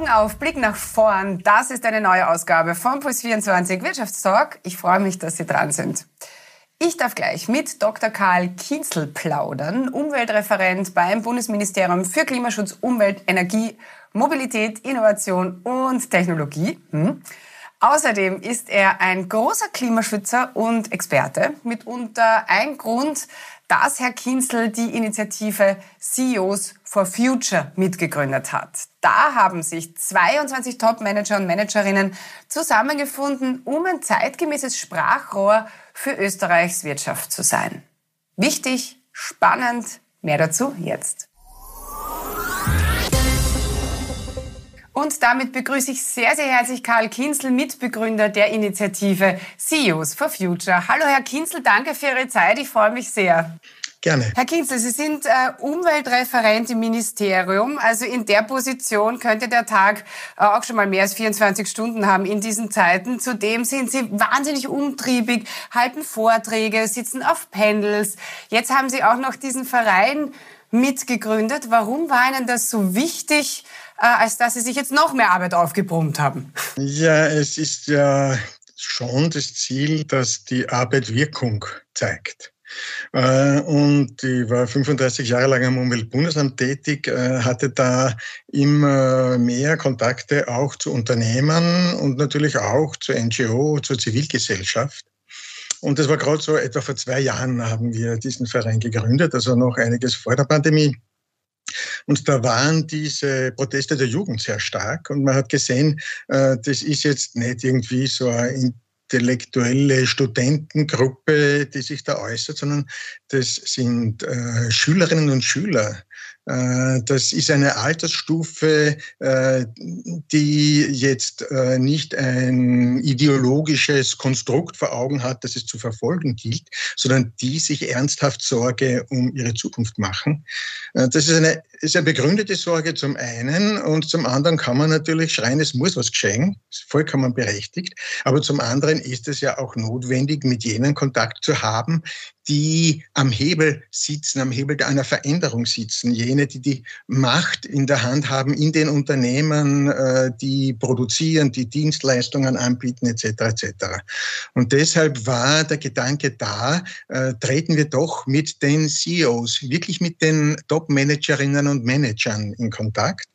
Augen auf, Blick nach vorn. Das ist eine neue Ausgabe von Puls24 Wirtschaftstalk. Ich freue mich, dass Sie dran sind. Ich darf gleich mit Dr. Karl Kienzel plaudern, Umweltreferent beim Bundesministerium für Klimaschutz, Umwelt, Energie, Mobilität, Innovation und Technologie. Hm. Außerdem ist er ein großer Klimaschützer und Experte. Mitunter ein Grund, dass Herr Kinzel die Initiative CEOs for Future mitgegründet hat. Da haben sich 22 Top-Manager und Managerinnen zusammengefunden, um ein zeitgemäßes Sprachrohr für Österreichs Wirtschaft zu sein. Wichtig, spannend, mehr dazu jetzt. Und damit begrüße ich sehr, sehr herzlich Karl Kinzel, Mitbegründer der Initiative CEOs for Future. Hallo Herr Kinzel, danke für Ihre Zeit. Ich freue mich sehr. Gerne. Herr Kinzel, Sie sind äh, Umweltreferent im Ministerium. Also in der Position könnte der Tag äh, auch schon mal mehr als 24 Stunden haben in diesen Zeiten. Zudem sind Sie wahnsinnig umtriebig, halten Vorträge, sitzen auf Panels. Jetzt haben Sie auch noch diesen Verein mitgegründet. Warum war Ihnen das so wichtig, als dass Sie sich jetzt noch mehr Arbeit aufgebrummt haben? Ja, es ist ja schon das Ziel, dass die Arbeit Wirkung zeigt. Äh, und ich war 35 Jahre lang am Umweltbundesamt tätig, äh, hatte da immer mehr Kontakte auch zu Unternehmen und natürlich auch zur NGO, zur Zivilgesellschaft. Und das war gerade so, etwa vor zwei Jahren haben wir diesen Verein gegründet, also noch einiges vor der Pandemie. Und da waren diese Proteste der Jugend sehr stark. Und man hat gesehen, äh, das ist jetzt nicht irgendwie so ein intellektuelle Studentengruppe, die sich da äußert, sondern das sind äh, Schülerinnen und Schüler, das ist eine Altersstufe, äh, die jetzt äh, nicht ein ideologisches Konstrukt vor Augen hat, das es zu verfolgen gilt, sondern die sich ernsthaft Sorge um ihre Zukunft machen. Das ist eine sehr begründete Sorge zum einen und zum anderen kann man natürlich schreien, es muss was geschehen, vollkommen berechtigt, aber zum anderen ist es ja auch notwendig, mit jenen Kontakt zu haben, die am Hebel sitzen, am Hebel einer Veränderung sitzen, jene, die die Macht in der Hand haben in den Unternehmen, äh, die produzieren, die Dienstleistungen anbieten etc. etc. Und deshalb war der Gedanke da, äh, treten wir doch mit den CEOs, wirklich mit den Top-Managerinnen und Managern in Kontakt,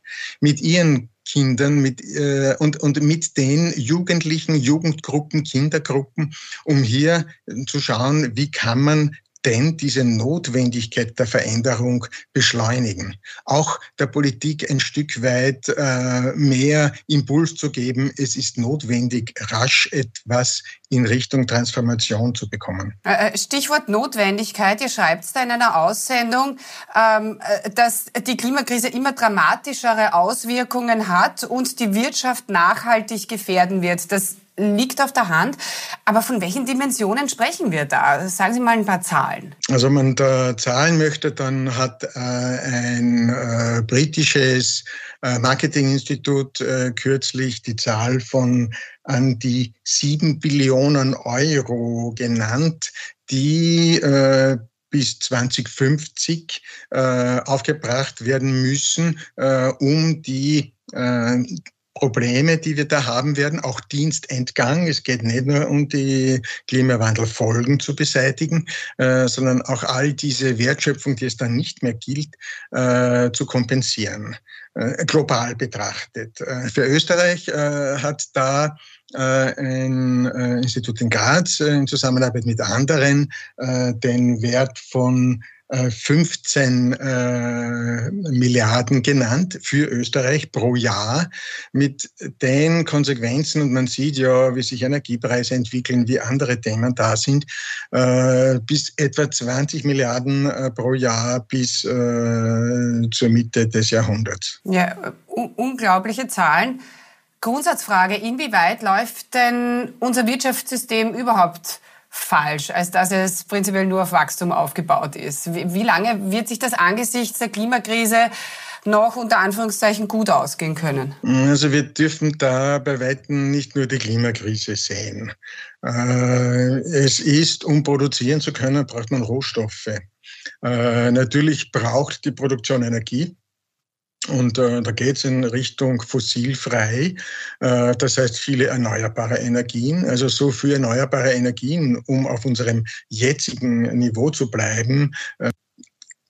mit ihren Kindern mit, äh, und, und mit den Jugendlichen, Jugendgruppen, Kindergruppen, um hier zu schauen, wie kann man denn diese Notwendigkeit der Veränderung beschleunigen. Auch der Politik ein Stück weit äh, mehr Impuls zu geben. Es ist notwendig, rasch etwas in Richtung Transformation zu bekommen. Äh, äh, Stichwort Notwendigkeit. Ihr schreibt da in einer Aussendung, ähm, äh, dass die Klimakrise immer dramatischere Auswirkungen hat und die Wirtschaft nachhaltig gefährden wird. Das liegt auf der Hand. Aber von welchen Dimensionen sprechen wir da? Sagen Sie mal ein paar Zahlen. Also wenn man da Zahlen möchte, dann hat äh, ein äh, britisches äh, Marketinginstitut äh, kürzlich die Zahl von an die sieben Billionen Euro genannt, die äh, bis 2050 äh, aufgebracht werden müssen, um die Probleme, die wir da haben werden, auch Dienstentgang. Es geht nicht nur um die Klimawandelfolgen zu beseitigen, äh, sondern auch all diese Wertschöpfung, die es dann nicht mehr gilt, äh, zu kompensieren, äh, global betrachtet. Äh, für Österreich äh, hat da äh, ein Institut in Graz in Zusammenarbeit mit anderen den Wert von 15 äh, äh, Milliarden genannt für Österreich pro Jahr mit den Konsequenzen. Und man sieht ja, wie sich Energiepreise entwickeln, wie andere Themen da sind, äh, bis etwa 20 Milliarden pro Jahr bis zur Mitte des Jahrhunderts. Ja, unglaubliche Zahlen. Grundsatzfrage, inwieweit läuft denn unser Wirtschaftssystem überhaupt falsch, als dass es prinzipiell nur auf Wachstum aufgebaut ist. Wie lange wird sich das angesichts der Klimakrise noch unter Anführungszeichen gut ausgehen können? Also wir dürfen da bei Weitem nicht nur die Klimakrise sehen. Äh, es ist, um produzieren zu können, braucht man Rohstoffe. Äh, natürlich braucht die Produktion Energie. Und äh, da geht es in Richtung fossilfrei, äh, das heißt viele erneuerbare Energien, also so viel erneuerbare Energien, um auf unserem jetzigen Niveau zu bleiben, äh,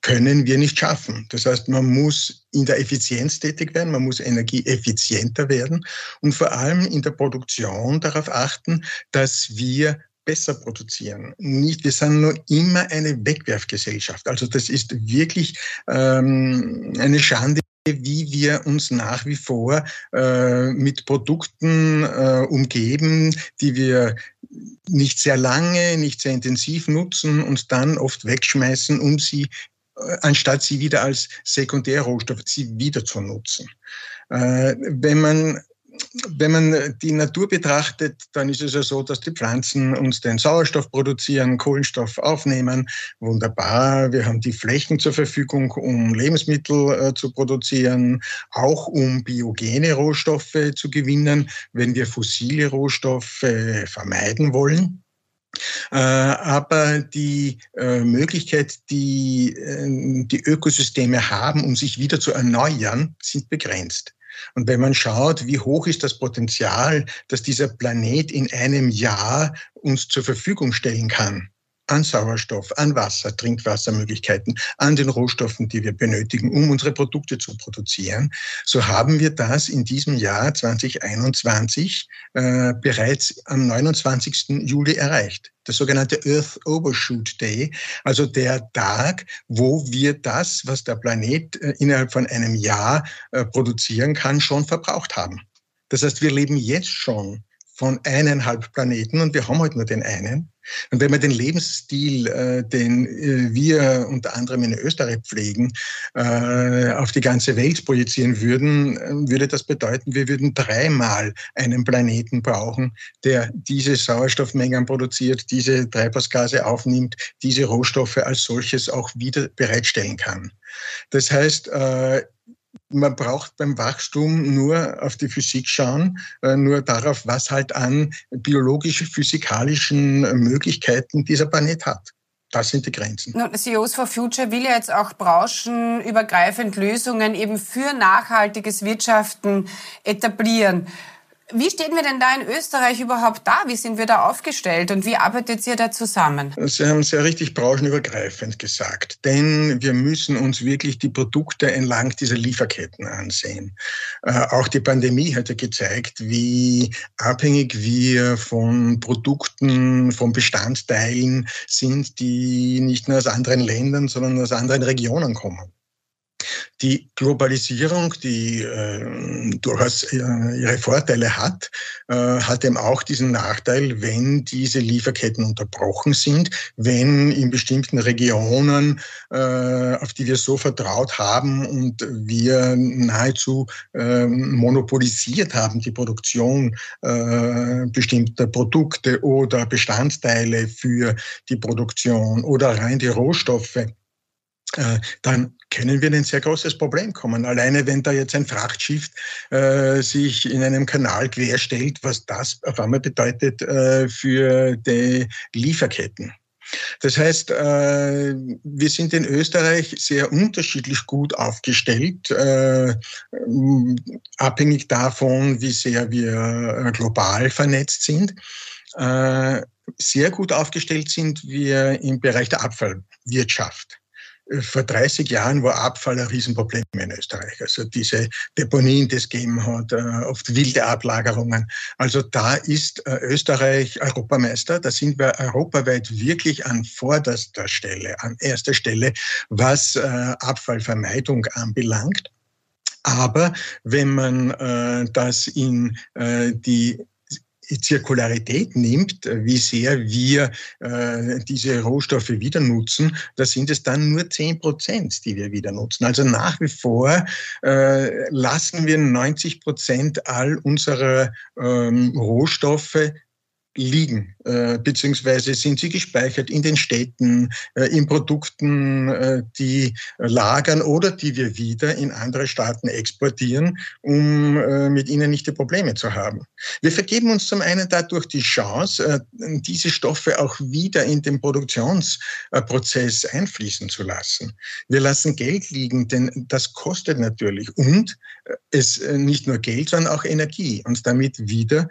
können wir nicht schaffen. Das heißt, man muss in der Effizienz tätig werden, man muss energieeffizienter werden und vor allem in der Produktion darauf achten, dass wir besser produzieren. Nicht, wir sind nur immer eine Wegwerfgesellschaft. Also das ist wirklich ähm, eine Schande, wie wir uns nach wie vor äh, mit Produkten äh, umgeben, die wir nicht sehr lange, nicht sehr intensiv nutzen und dann oft wegschmeißen, um sie äh, anstatt sie wieder als Sekundärrohstoff, sie wieder zu nutzen. Äh, wenn man wenn man die Natur betrachtet, dann ist es ja so, dass die Pflanzen uns den Sauerstoff produzieren, Kohlenstoff aufnehmen. Wunderbar. Wir haben die Flächen zur Verfügung, um Lebensmittel äh, zu produzieren, auch um biogene Rohstoffe zu gewinnen, wenn wir fossile Rohstoffe vermeiden wollen. Äh, aber die äh, Möglichkeit, die äh, die Ökosysteme haben, um sich wieder zu erneuern, sind begrenzt. Und wenn man schaut, wie hoch ist das Potenzial, das dieser Planet in einem Jahr uns zur Verfügung stellen kann, an Sauerstoff, an Wasser, Trinkwassermöglichkeiten, an den Rohstoffen, die wir benötigen, um unsere Produkte zu produzieren, so haben wir das in diesem Jahr 2021 äh, bereits am 29. Juli erreicht. Das sogenannte Earth Overshoot Day, also der Tag, wo wir das, was der Planet äh, innerhalb von einem Jahr äh, produzieren kann, schon verbraucht haben. Das heißt, wir leben jetzt schon von eineinhalb Planeten und wir haben halt nur den einen. Und wenn wir den Lebensstil, äh, den äh, wir unter anderem in Österreich pflegen, äh, auf die ganze Welt projizieren würden, äh, würde das bedeuten, wir würden dreimal einen Planeten brauchen, der diese Sauerstoffmengen produziert, diese Treibhausgase aufnimmt, diese Rohstoffe als solches auch wieder bereitstellen kann. Das heißt, äh, man braucht beim Wachstum nur auf die Physik schauen, äh, nur darauf, was halt an biologisch-physikalischen Möglichkeiten dieser Planet hat. Das sind die Grenzen. CEOs for Future will ja jetzt auch branchenübergreifend Lösungen eben für nachhaltiges Wirtschaften etablieren. Wie stehen wir denn da in Österreich überhaupt da? Wie sind wir da aufgestellt und wie arbeitet ihr da zusammen? Sie haben sehr richtig branchenübergreifend gesagt, denn wir müssen uns wirklich die Produkte entlang dieser Lieferketten ansehen. Äh, auch die Pandemie hat ja gezeigt, wie abhängig wir von Produkten, von Bestandteilen sind, die nicht nur aus anderen Ländern, sondern aus anderen Regionen kommen. Die Globalisierung, die äh, durchaus äh, ihre Vorteile hat, äh, hat eben auch diesen Nachteil, wenn diese Lieferketten unterbrochen sind, wenn in bestimmten Regionen, äh, auf die wir so vertraut haben und wir nahezu äh, monopolisiert haben, die Produktion äh, bestimmter Produkte oder Bestandteile für die Produktion oder rein die Rohstoffe, dann können wir in ein sehr großes Problem kommen. Alleine wenn da jetzt ein Frachtschiff äh, sich in einem Kanal querstellt, was das auf einmal bedeutet äh, für die Lieferketten. Das heißt, äh, wir sind in Österreich sehr unterschiedlich gut aufgestellt, äh, abhängig davon, wie sehr wir äh, global vernetzt sind. Äh, sehr gut aufgestellt sind wir im Bereich der Abfallwirtschaft vor 30 Jahren war Abfall ein Riesenproblem in Österreich. Also diese Deponien, die es gegeben hat, äh, oft wilde Ablagerungen. Also da ist äh, Österreich Europameister. Da sind wir europaweit wirklich an vorderster Stelle, an erster Stelle, was äh, Abfallvermeidung anbelangt. Aber wenn man das in die Zirkularität nimmt, wie sehr wir äh, diese Rohstoffe wieder nutzen, da sind es dann nur 10 Prozent, die wir wieder nutzen. Also nach wie vor äh, lassen wir 90 Prozent all unserer ähm, Rohstoffe liegen, äh, beziehungsweise sind sie gespeichert in den Städten, äh, in Produkten, äh, die lagern oder die wir wieder in andere Staaten exportieren, um äh, mit ihnen nicht die Probleme zu haben. Wir vergeben uns zum einen dadurch die Chance, äh, diese Stoffe auch wieder in den Produktionsprozess einfließen zu lassen. Wir lassen Geld liegen, denn das kostet natürlich und äh, es nicht nur Geld, sondern auch Energie und damit wieder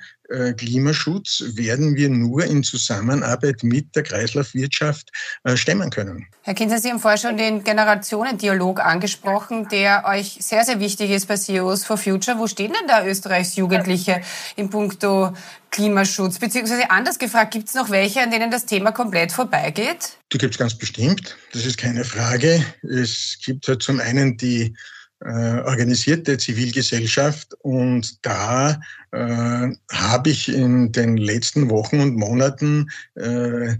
Klimaschutz werden wir nur in Zusammenarbeit mit der Kreislaufwirtschaft äh, stemmen können. Herr Kinzer, Sie haben vorher schon den Generationendialog angesprochen, der euch sehr, sehr wichtig ist bei CEOs for Future. Wo stehen denn da Österreichs Jugendliche in puncto Klimaschutz? Beziehungsweise anders gefragt, gibt es noch welche, an denen das Thema komplett vorbeigeht? Die gibt es ganz bestimmt. Das ist keine Frage. Es gibt halt zum einen die äh, organisierte Zivilgesellschaft und da äh, habe ich in den letzten Wochen und Monaten äh,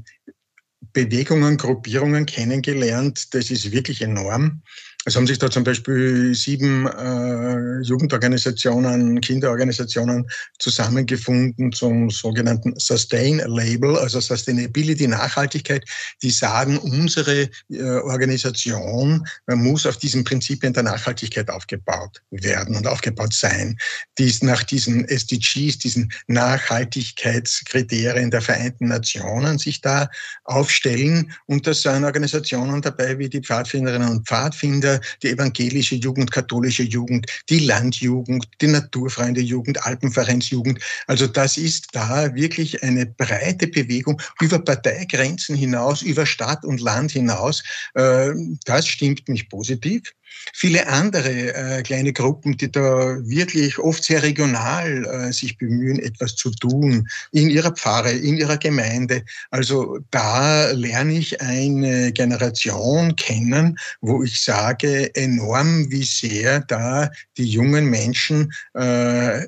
Bewegungen, Gruppierungen kennengelernt. Das ist wirklich enorm. Es haben sich da zum Beispiel sieben äh, Jugendorganisationen, Kinderorganisationen zusammengefunden zum sogenannten Sustain Label, also Sustainability, Nachhaltigkeit. Die sagen, unsere äh, Organisation muss auf diesen Prinzipien der Nachhaltigkeit aufgebaut werden und aufgebaut sein, die nach diesen SDGs, diesen Nachhaltigkeitskriterien der Vereinten Nationen sich da aufstellen. Und da sind Organisationen dabei wie die Pfadfinderinnen und Pfadfinder, die evangelische Jugend, katholische Jugend, die Landjugend, die naturfreie Jugend, Alpenvereinsjugend. Also das ist da wirklich eine breite Bewegung über Parteigrenzen hinaus, über Stadt und Land hinaus. Äh, das stimmt mich positiv. Viele andere äh, kleine Gruppen, die da wirklich oft sehr regional äh, sich bemühen, etwas zu tun, in ihrer Pfarre, in ihrer Gemeinde. Also da lerne ich eine Generation kennen, wo ich sage, enorm, wie sehr da die jungen Menschen äh,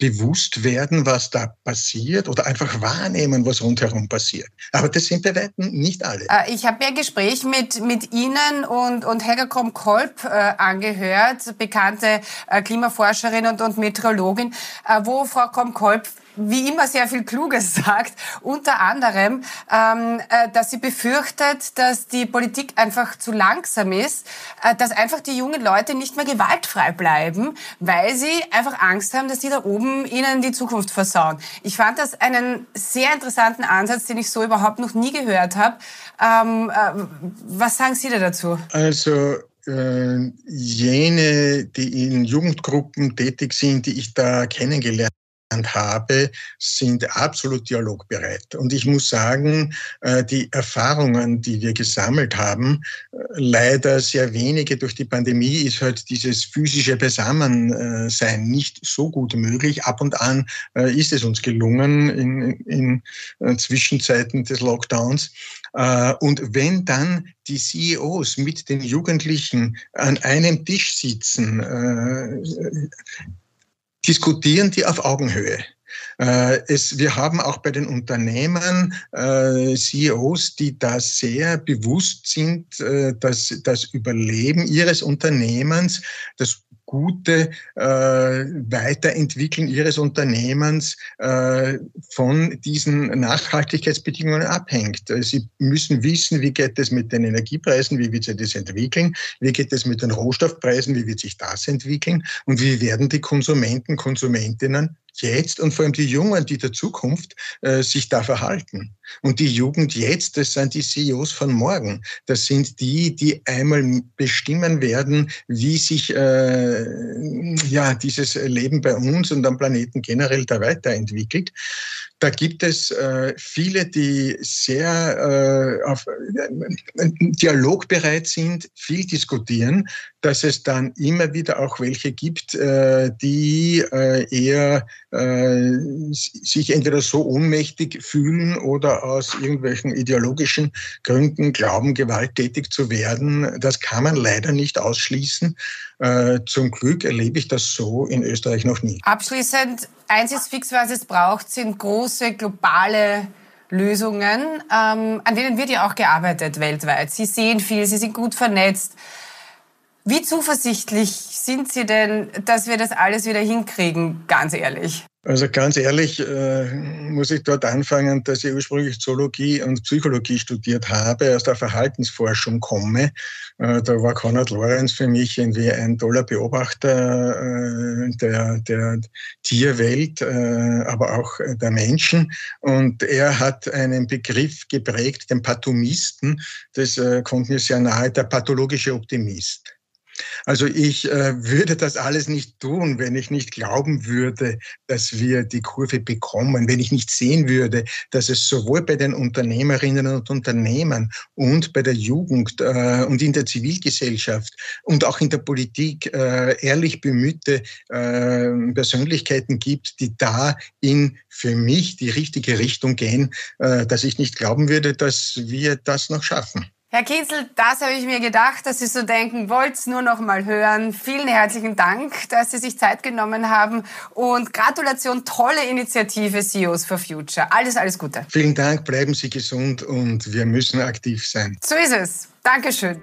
bewusst werden, was da passiert oder einfach wahrnehmen, was rundherum passiert. Aber das sind bei Weitem nicht alle. Äh, ich habe mir ein Gespräch mit, mit Ihnen und, und Helga Krumm-Kolb äh, angehört, bekannte äh, Klimaforscherin und, und Meteorologin, wo Frau Krumm-Kolb wie immer sehr viel Kluges sagt, unter anderem, ähm, äh, dass sie befürchtet, dass die Politik einfach zu langsam ist, äh, dass einfach die jungen Leute nicht mehr gewaltfrei bleiben, weil sie einfach Angst haben, dass die da oben ihnen die Zukunft versauen. Ich fand das einen sehr interessanten Ansatz, den ich so überhaupt noch nie gehört habe. Ähm, äh, was sagen Sie da dazu? Also äh, jene, die in Jugendgruppen tätig sind, die ich da kennengelernt habe, sind absolut dialogbereit. Und ich muss sagen, äh, die Erfahrungen, die wir gesammelt haben, äh, leider sehr wenige durch die Pandemie, ist halt dieses physische Beisammensein nicht so gut möglich. Ab und an äh, ist es uns gelungen in, in Zwischenzeiten des Lockdowns. Und wenn dann die CEOs mit den Jugendlichen an einem Tisch sitzen, diskutieren die auf Augenhöhe. Äh, es, wir haben auch bei den Unternehmen äh, CEOs, die da sehr bewusst sind, äh, dass das Überleben ihres Unternehmens, das gute äh, Weiterentwickeln ihres Unternehmens äh, von diesen Nachhaltigkeitsbedingungen abhängt. Sie müssen wissen, wie geht es mit den Energiepreisen, wie wird sich das entwickeln, wie geht es mit den Rohstoffpreisen, wie wird sich das entwickeln und wie werden die Konsumenten, Konsumentinnen jetzt und vor allem die Jungen, die der Zukunft äh, sich da verhalten. Und die Jugend jetzt, das sind die CEOs von morgen. Das sind die, die einmal bestimmen werden, wie sich äh, ja dieses Leben bei uns und am Planeten generell da weiterentwickelt. Da gibt es äh, viele, die sehr äh, auf, äh, dialogbereit sind, viel diskutieren, dass es dann immer wieder auch welche gibt, äh, die äh, eher äh, sich entweder so ohnmächtig fühlen oder aus irgendwelchen ideologischen Gründen glauben, gewalttätig zu werden. Das kann man leider nicht ausschließen. Äh, zum Glück erlebe ich das so in Österreich noch nie. Abschließend, eins ist fix, was es braucht, sind große globale Lösungen, ähm, an denen wird ja auch gearbeitet weltweit. Sie sehen viel, Sie sind gut vernetzt. Wie zuversichtlich sind Sie denn, dass wir das alles wieder hinkriegen, ganz ehrlich? Also ganz ehrlich äh, muss ich dort anfangen, dass ich ursprünglich Zoologie und Psychologie studiert habe, aus der Verhaltensforschung komme. Äh, da war Konrad Lorenz für mich irgendwie ein toller Beobachter äh, der, der Tierwelt, äh, aber auch der Menschen. Und er hat einen Begriff geprägt, den Pathomisten. Das äh, kommt mir sehr nahe, der pathologische Optimist. Also ich äh, würde das alles nicht tun, wenn ich nicht glauben würde, dass wir die Kurve bekommen, wenn ich nicht sehen würde, dass es sowohl bei den Unternehmerinnen und Unternehmern und bei der Jugend äh, und in der Zivilgesellschaft und auch in der Politik äh, ehrlich bemühte äh, Persönlichkeiten gibt, die da in für mich die richtige Richtung gehen, äh, dass ich nicht glauben würde, dass wir das noch schaffen. Herr Kienzel, das habe ich mir gedacht, dass Sie so denken, wollt es nur noch mal hören. Vielen herzlichen Dank, dass Sie sich Zeit genommen haben und Gratulation, tolle Initiative CEOs for Future. Alles, alles Gute. Vielen Dank, bleiben Sie gesund und wir müssen aktiv sein. So ist es. Dankeschön.